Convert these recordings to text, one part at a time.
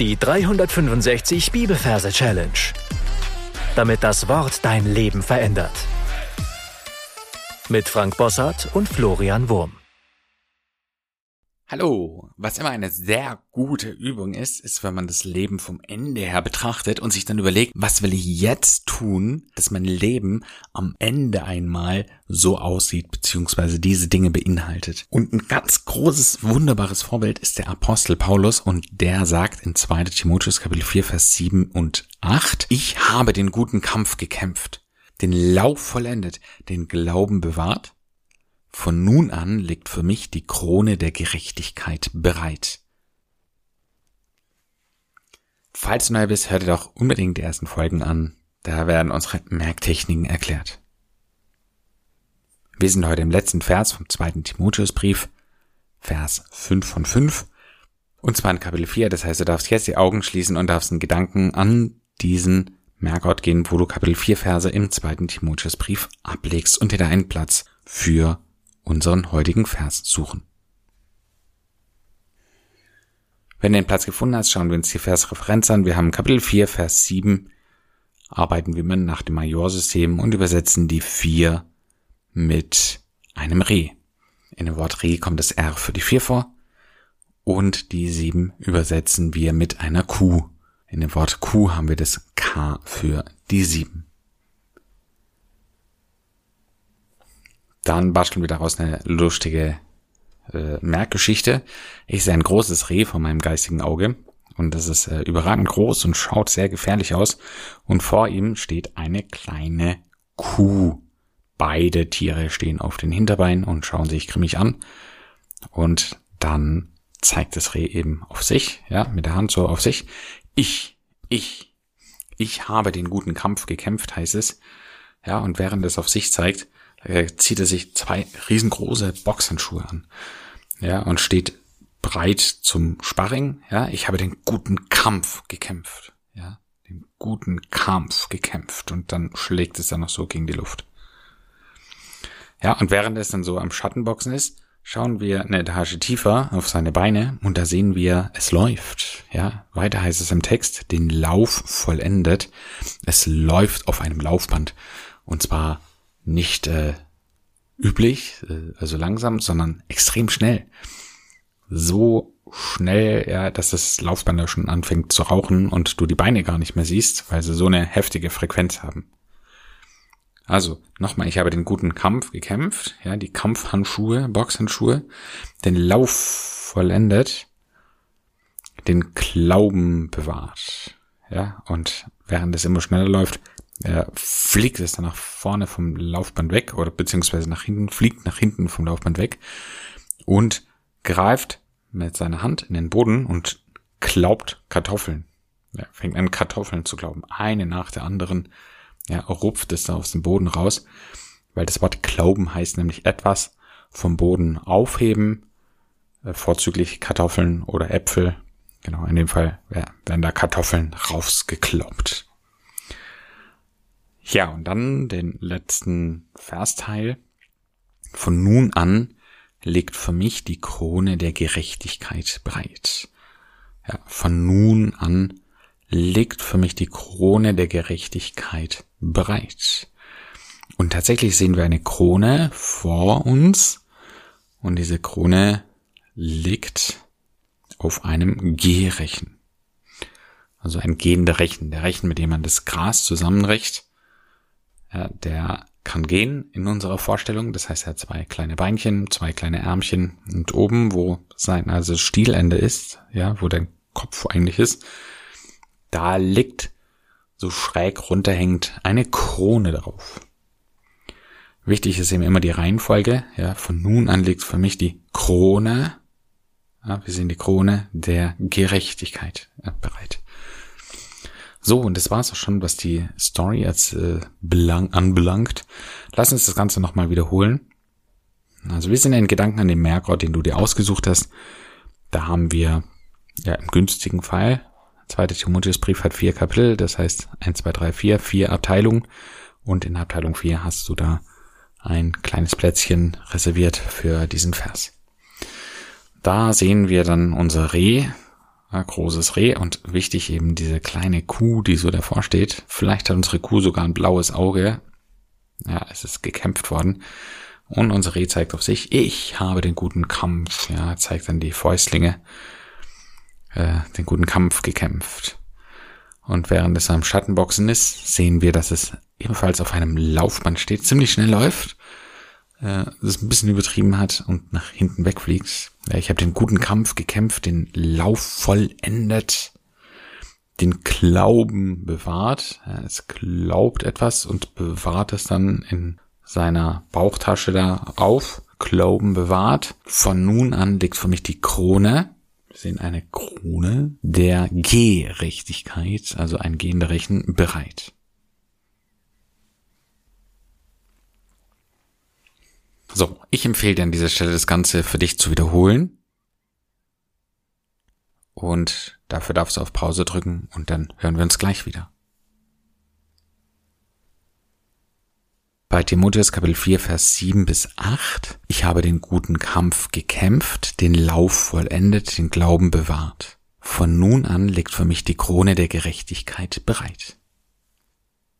Die 365 Bibelverse Challenge. Damit das Wort dein Leben verändert. Mit Frank Bossart und Florian Wurm. Hallo, was immer eine sehr gute Übung ist, ist, wenn man das Leben vom Ende her betrachtet und sich dann überlegt, was will ich jetzt tun, dass mein Leben am Ende einmal so aussieht, beziehungsweise diese Dinge beinhaltet. Und ein ganz großes, wunderbares Vorbild ist der Apostel Paulus und der sagt in 2. Timotheus Kapitel 4, Vers 7 und 8, ich habe den guten Kampf gekämpft, den Lauf vollendet, den Glauben bewahrt von nun an liegt für mich die Krone der Gerechtigkeit bereit. Falls du neu bist, hör dir doch unbedingt die ersten Folgen an. Da werden unsere Merktechniken erklärt. Wir sind heute im letzten Vers vom zweiten Timotheusbrief, Vers 5 von 5. Und zwar in Kapitel 4. Das heißt, du darfst jetzt die Augen schließen und darfst einen Gedanken an diesen Merkort gehen, wo du Kapitel 4 Verse im zweiten Timotheusbrief ablegst und dir da einen Platz für unseren heutigen Vers suchen. Wenn du den Platz gefunden hast, schauen wir uns die Versreferenz an. Wir haben Kapitel 4, Vers 7, arbeiten wir nach dem Majorsystem und übersetzen die 4 mit einem Reh. In dem Wort Reh kommt das R für die 4 vor und die 7 übersetzen wir mit einer Kuh. In dem Wort Kuh haben wir das K für die 7. Dann basteln wir daraus eine lustige äh, Merkgeschichte. Ich sehe ein großes Reh vor meinem geistigen Auge und das ist äh, überragend groß und schaut sehr gefährlich aus. Und vor ihm steht eine kleine Kuh. Beide Tiere stehen auf den Hinterbeinen und schauen sich grimmig an. Und dann zeigt das Reh eben auf sich, ja, mit der Hand so auf sich. Ich, ich, ich habe den guten Kampf gekämpft, heißt es. Ja, und während es auf sich zeigt, zieht er sich zwei riesengroße Boxhandschuhe an. Ja, und steht bereit zum Sparring. Ja, ich habe den guten Kampf gekämpft. Ja, den guten Kampf gekämpft. Und dann schlägt es dann noch so gegen die Luft. Ja, und während es dann so am Schattenboxen ist, schauen wir eine Etage tiefer auf seine Beine und da sehen wir, es läuft. Ja, weiter heißt es im Text, den Lauf vollendet. Es läuft auf einem Laufband. Und zwar nicht äh, üblich, äh, also langsam, sondern extrem schnell. So schnell, ja, dass das Laufband da schon anfängt zu rauchen und du die Beine gar nicht mehr siehst, weil sie so eine heftige Frequenz haben. Also, nochmal, ich habe den guten Kampf gekämpft, ja, die Kampfhandschuhe, Boxhandschuhe, den Lauf vollendet, den Glauben bewahrt, ja, und während es immer schneller läuft, er fliegt es dann nach vorne vom Laufband weg oder beziehungsweise nach hinten, fliegt nach hinten vom Laufband weg und greift mit seiner Hand in den Boden und klaubt Kartoffeln. Er fängt an Kartoffeln zu glauben, eine nach der anderen. Er rupft es da aus dem Boden raus, weil das Wort glauben heißt nämlich etwas vom Boden aufheben, äh, vorzüglich Kartoffeln oder Äpfel. Genau, in dem Fall werden da Kartoffeln rausgekloppt. Ja, und dann den letzten Versteil. Von nun an legt für mich die Krone der Gerechtigkeit bereit. Ja, von nun an legt für mich die Krone der Gerechtigkeit bereit. Und tatsächlich sehen wir eine Krone vor uns und diese Krone liegt auf einem Gehrechen. Also ein gehender Rechen, der Rechen, mit dem man das Gras zusammenrecht der kann gehen in unserer Vorstellung. Das heißt, er hat zwei kleine Beinchen, zwei kleine Ärmchen und oben, wo sein also Stielende ist, ja, wo der Kopf eigentlich ist, da liegt so schräg runterhängt eine Krone drauf. Wichtig ist eben immer die Reihenfolge. Ja, von nun an liegt für mich die Krone. Ja, wir sehen die Krone der Gerechtigkeit bereit. So, und das war's auch schon, was die Story als äh, belang anbelangt. Lass uns das Ganze nochmal wiederholen. Also wir sind in Gedanken an den Merkort, den du dir ausgesucht hast. Da haben wir ja im günstigen Fall, zweiter Timotheusbrief hat vier Kapitel, das heißt 1, 2, 3, 4, vier Abteilungen. Und in Abteilung 4 hast du da ein kleines Plätzchen reserviert für diesen Vers. Da sehen wir dann unser Reh, großes Reh und wichtig eben diese kleine Kuh, die so davor steht. Vielleicht hat unsere Kuh sogar ein blaues Auge. Ja, es ist gekämpft worden. Und unser Reh zeigt auf sich, ich habe den guten Kampf. Ja, zeigt dann die Fäustlinge, äh, den guten Kampf gekämpft. Und während es am Schattenboxen ist, sehen wir, dass es ebenfalls auf einem Laufband steht, ziemlich schnell läuft, äh, das ein bisschen übertrieben hat und nach hinten wegfliegt. Ja, ich habe den guten Kampf gekämpft, den Lauf vollendet, den Glauben bewahrt. Ja, es glaubt etwas und bewahrt es dann in seiner Bauchtasche da auf. Glauben bewahrt. Von nun an liegt für mich die Krone wir sehen eine Krone der Gerechtigkeit, also ein gehender Rechen, bereit. So, ich empfehle dir an dieser Stelle das Ganze für dich zu wiederholen. Und dafür darfst du auf Pause drücken und dann hören wir uns gleich wieder. Bei Timotheus Kapitel 4, Vers 7 bis 8. Ich habe den guten Kampf gekämpft, den Lauf vollendet, den Glauben bewahrt. Von nun an liegt für mich die Krone der Gerechtigkeit bereit.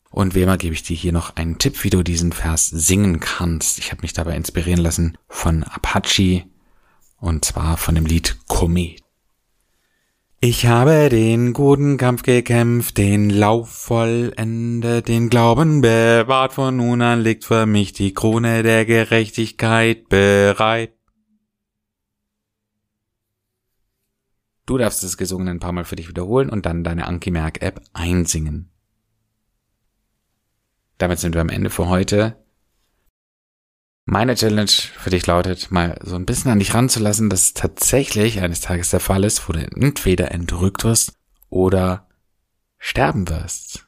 Und wie immer gebe ich dir hier noch einen Tipp, wie du diesen Vers singen kannst. Ich habe mich dabei inspirieren lassen von Apache und zwar von dem Lied Komet. Ich habe den guten Kampf gekämpft, den Lauf vollendet, den Glauben bewahrt, von nun an liegt für mich die Krone der Gerechtigkeit bereit. Du darfst das Gesungene ein paar Mal für dich wiederholen und dann deine Anki Merk App einsingen. Damit sind wir am Ende für heute. Meine Challenge für dich lautet, mal so ein bisschen an dich ranzulassen, dass es tatsächlich eines Tages der Fall ist, wo du entweder entrückt wirst oder sterben wirst.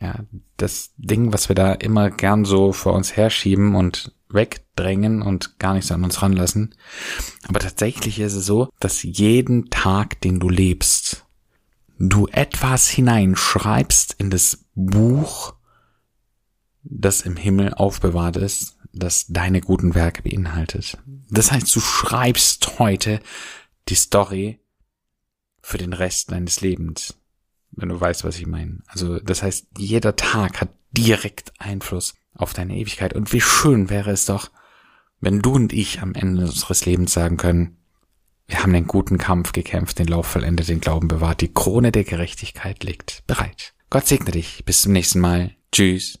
Ja, das Ding, was wir da immer gern so vor uns herschieben und wegdrängen und gar nicht so an uns ranlassen. Aber tatsächlich ist es so, dass jeden Tag, den du lebst, du etwas hineinschreibst in das Buch, das im Himmel aufbewahrt ist, das deine guten Werke beinhaltet. Das heißt, du schreibst heute die Story für den Rest deines Lebens, wenn du weißt, was ich meine. Also das heißt, jeder Tag hat direkt Einfluss auf deine Ewigkeit. Und wie schön wäre es doch, wenn du und ich am Ende unseres Lebens sagen können, wir haben den guten Kampf gekämpft, den Lauf vollendet, den Glauben bewahrt, die Krone der Gerechtigkeit liegt bereit. Gott segne dich. Bis zum nächsten Mal. Tschüss.